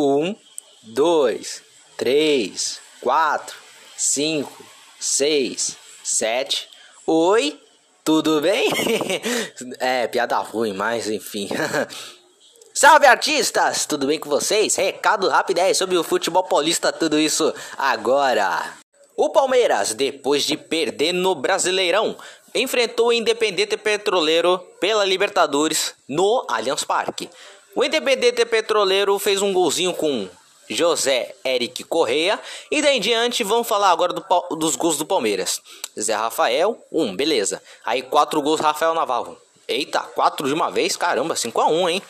Um, dois, três, quatro, cinco, seis, sete. Oi, tudo bem? é, piada ruim, mas enfim. Salve artistas, tudo bem com vocês? Recado rápido aí sobre o futebol paulista, tudo isso agora. O Palmeiras, depois de perder no Brasileirão, enfrentou o Independente Petroleiro pela Libertadores no Allianz Parque. O Independente Petroleiro fez um golzinho com José Eric Correia. E daí em diante, vamos falar agora do, dos gols do Palmeiras. Zé Rafael, um, beleza. Aí quatro gols Rafael Navarro. Eita, quatro de uma vez, caramba, 5 a 1 hein?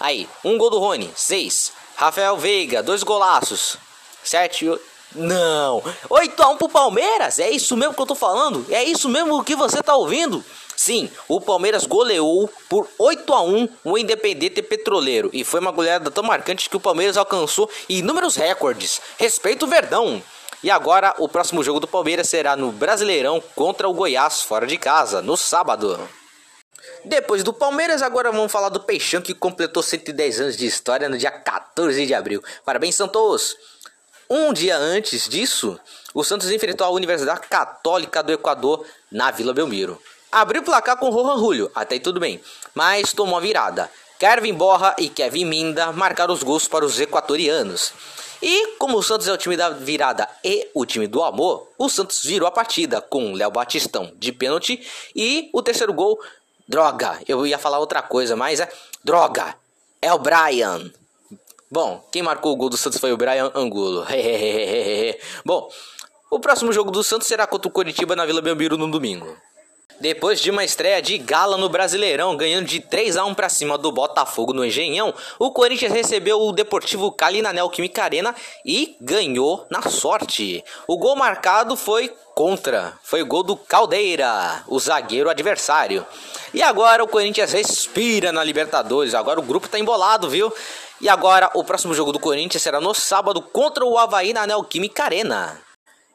Aí, um gol do Rony, seis. Rafael Veiga, dois golaços. Sete, não, 8 a 1 pro Palmeiras. É isso mesmo que eu tô falando? É isso mesmo que você tá ouvindo? Sim, o Palmeiras goleou por 8 a 1 o Independente Petroleiro e foi uma goleada tão marcante que o Palmeiras alcançou inúmeros recordes. Respeito o Verdão. E agora o próximo jogo do Palmeiras será no Brasileirão contra o Goiás fora de casa, no sábado. Depois do Palmeiras, agora vamos falar do Peixão que completou 110 anos de história no dia 14 de abril. Parabéns, Santos! Um dia antes disso, o Santos enfrentou a Universidade Católica do Equador na Vila Belmiro. Abriu o placar com Rohan Julio, até aí tudo bem, mas tomou a virada. Kevin Borra e Kevin Minda marcaram os gols para os equatorianos. E como o Santos é o time da virada e o time do amor, o Santos virou a partida com Léo Batistão de pênalti e o terceiro gol, droga, eu ia falar outra coisa, mas é droga, é o Brian. Bom, quem marcou o gol do Santos foi o Brian Angulo. Bom, o próximo jogo do Santos será contra o Coritiba na Vila Belmiro no domingo. Depois de uma estreia de gala no Brasileirão, ganhando de 3 a 1 para cima do Botafogo no Engenhão, o Corinthians recebeu o Deportivo Cali na Neoquímica Arena e ganhou na sorte. O gol marcado foi contra, foi o gol do Caldeira, o zagueiro adversário. E agora o Corinthians respira na Libertadores, agora o grupo tá embolado, viu? E agora o próximo jogo do Corinthians será no sábado contra o Havaí na Neoquímica Arena.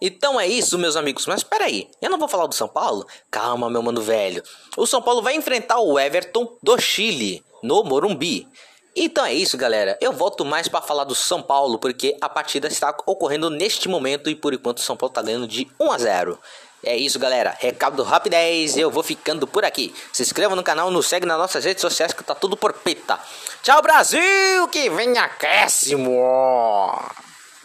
Então é isso, meus amigos. Mas espera aí, eu não vou falar do São Paulo? Calma, meu mano velho. O São Paulo vai enfrentar o Everton do Chile no Morumbi. Então é isso, galera. Eu volto mais para falar do São Paulo porque a partida está ocorrendo neste momento e por enquanto o São Paulo está ganhando de 1 a 0. É isso, galera. Recado rapidez. Eu vou ficando por aqui. Se inscreva no canal, nos segue nas nossas redes sociais que tá tudo por pita. Tchau, Brasil! Que vem acréscimo!